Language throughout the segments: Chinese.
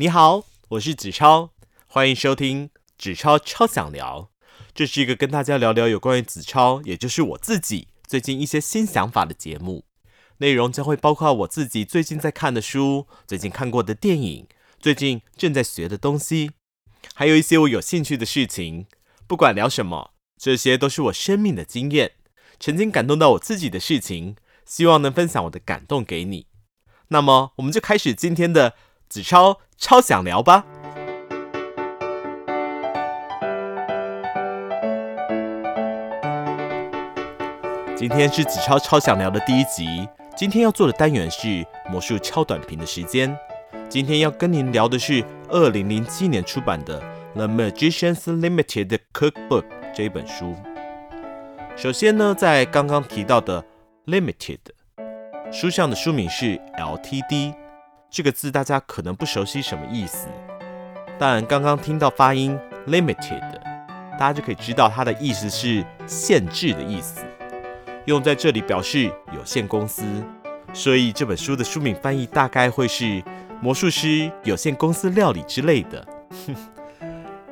你好，我是子超，欢迎收听子超超想聊。这是一个跟大家聊聊有关于子超，也就是我自己最近一些新想法的节目。内容将会包括我自己最近在看的书、最近看过的电影、最近正在学的东西，还有一些我有兴趣的事情。不管聊什么，这些都是我生命的经验，曾经感动到我自己的事情，希望能分享我的感动给你。那么，我们就开始今天的子超超想聊吧。今天是子超超想聊的第一集。今天要做的单元是魔术超短评的时间。今天要跟您聊的是二零零七年出版的《The Magician's Limited Cookbook》这本书。首先呢，在刚刚提到的 “limited” 书上的书名是 “LTD”，这个字大家可能不熟悉什么意思，但刚刚听到发音 “limited”，大家就可以知道它的意思是限制的意思。用在这里表示有限公司，所以这本书的书名翻译大概会是《魔术师有限公司料理》之类的。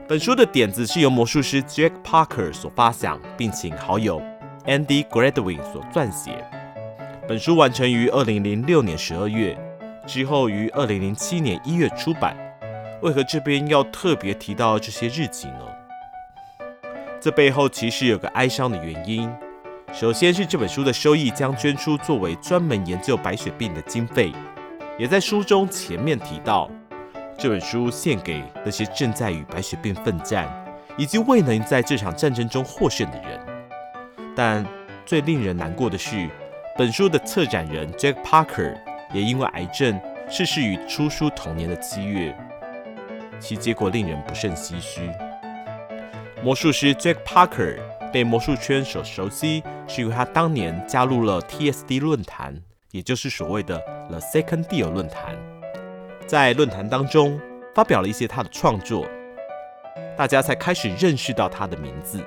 本书的点子是由魔术师 Jack Parker 所发想，并请好友 Andy Gradwin 所撰写。本书完成于二零零六年十二月，之后于二零零七年一月出版。为何这边要特别提到这些日记呢？这背后其实有个哀伤的原因。首先是这本书的收益将捐出作为专门研究白血病的经费，也在书中前面提到，这本书献给那些正在与白血病奋战，以及未能在这场战争中获胜的人。但最令人难过的是，本书的策展人 Jack Parker 也因为癌症逝世于出书同年的七月，其结果令人不胜唏嘘。魔术师 Jack Parker。被魔术圈所熟悉，是因为他当年加入了 TSD 论坛，也就是所谓的 The Second Deal 论坛，在论坛当中发表了一些他的创作，大家才开始认识到他的名字。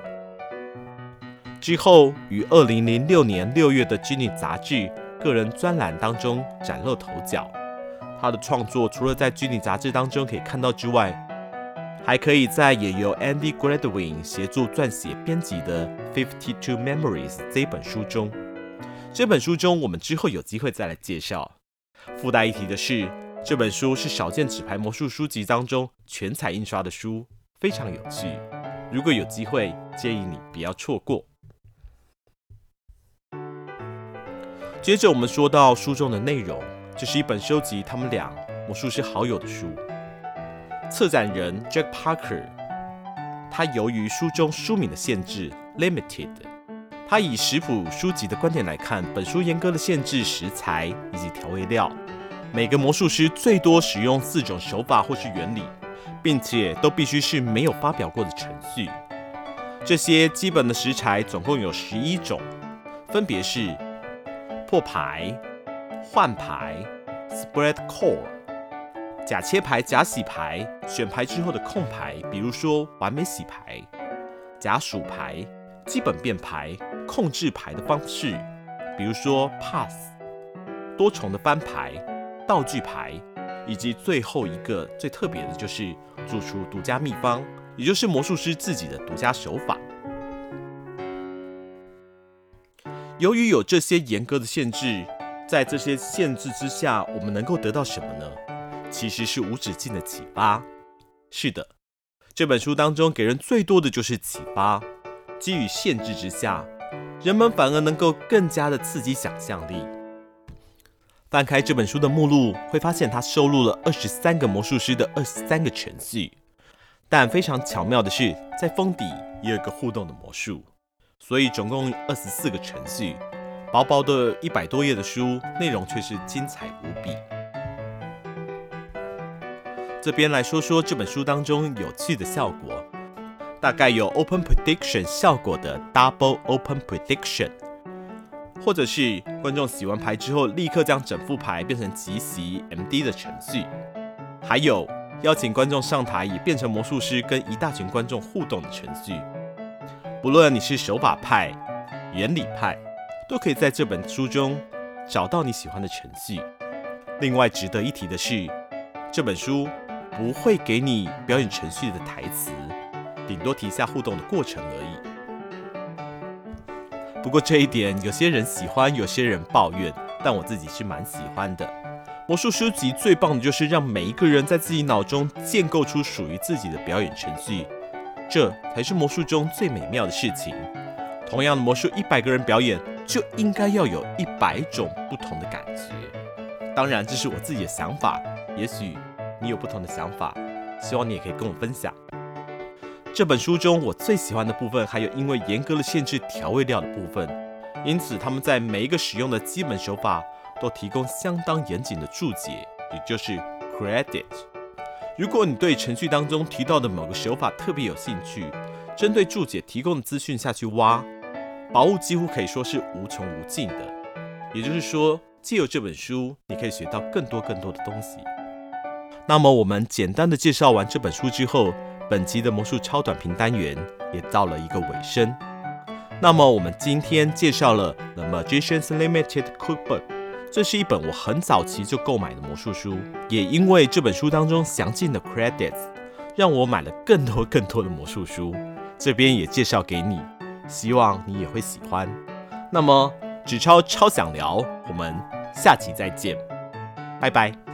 之后，于二零零六年六月的《Genie》杂志个人专栏当中崭露头角。他的创作除了在《具体》杂志当中可以看到之外，还可以在也由 Andy Gradwin 协助撰写编辑的《Fifty Two Memories》这本书中，这本书中我们之后有机会再来介绍。附带一提的是，这本书是少见纸牌魔术书籍当中全彩印刷的书，非常有趣。如果有机会，建议你不要错过。接着我们说到书中的内容，这是一本收集他们俩魔术师好友的书。策展人 Jack Parker，他由于书中书名的限制 （limited），他以食谱书籍的观点来看，本书严格的限制食材以及调味料，每个魔术师最多使用四种手法或是原理，并且都必须是没有发表过的程序。这些基本的食材总共有十一种，分别是破牌、换牌、spread core。假切牌、假洗牌，选牌之后的空牌，比如说完美洗牌；假数牌、基本变牌、控制牌的方式，比如说 pass；多重的翻牌、道具牌，以及最后一个最特别的就是做出独家秘方，也就是魔术师自己的独家手法。由于有这些严格的限制，在这些限制之下，我们能够得到什么呢？其实是无止境的启发。是的，这本书当中给人最多的就是启发。基于限制之下，人们反而能够更加的刺激想象力。翻开这本书的目录，会发现它收录了二十三个魔术师的二十三个程序。但非常巧妙的是，在封底也有一个互动的魔术，所以总共二十四个程序。薄薄的一百多页的书，内容却是精彩无比。这边来说说这本书当中有趣的效果，大概有 Open Prediction 效果的 Double Open Prediction，或者是观众洗完牌之后立刻将整副牌变成即洗 MD 的程序，还有邀请观众上台也变成魔术师跟一大群观众互动的程序。不论你是手法派、原理派，都可以在这本书中找到你喜欢的程序。另外值得一提的是，这本书。不会给你表演程序的台词，顶多提下互动的过程而已。不过这一点，有些人喜欢，有些人抱怨，但我自己是蛮喜欢的。魔术书籍最棒的就是让每一个人在自己脑中建构出属于自己的表演程序，这才是魔术中最美妙的事情。同样的魔术，一百个人表演就应该要有一百种不同的感觉。当然，这是我自己的想法，也许你有不同的想法，希望你也可以跟我分享。这本书中我最喜欢的部分，还有因为严格的限制调味料的部分，因此他们在每一个使用的基本手法都提供相当严谨的注解，也就是 credit。如果你对程序当中提到的某个手法特别有兴趣，针对注解提供的资讯下去挖，宝物几乎可以说是无穷无尽的。也就是说，借由这本书，你可以学到更多更多的东西。那么，我们简单的介绍完这本书之后。本集的魔术超短评单元也到了一个尾声。那么，我们今天介绍了《The Magician's Limited Cookbook》，这是一本我很早期就购买的魔术书。也因为这本书当中详尽的 credits，让我买了更多更多的魔术书。这边也介绍给你，希望你也会喜欢。那么，纸超超想聊，我们下期再见，拜拜。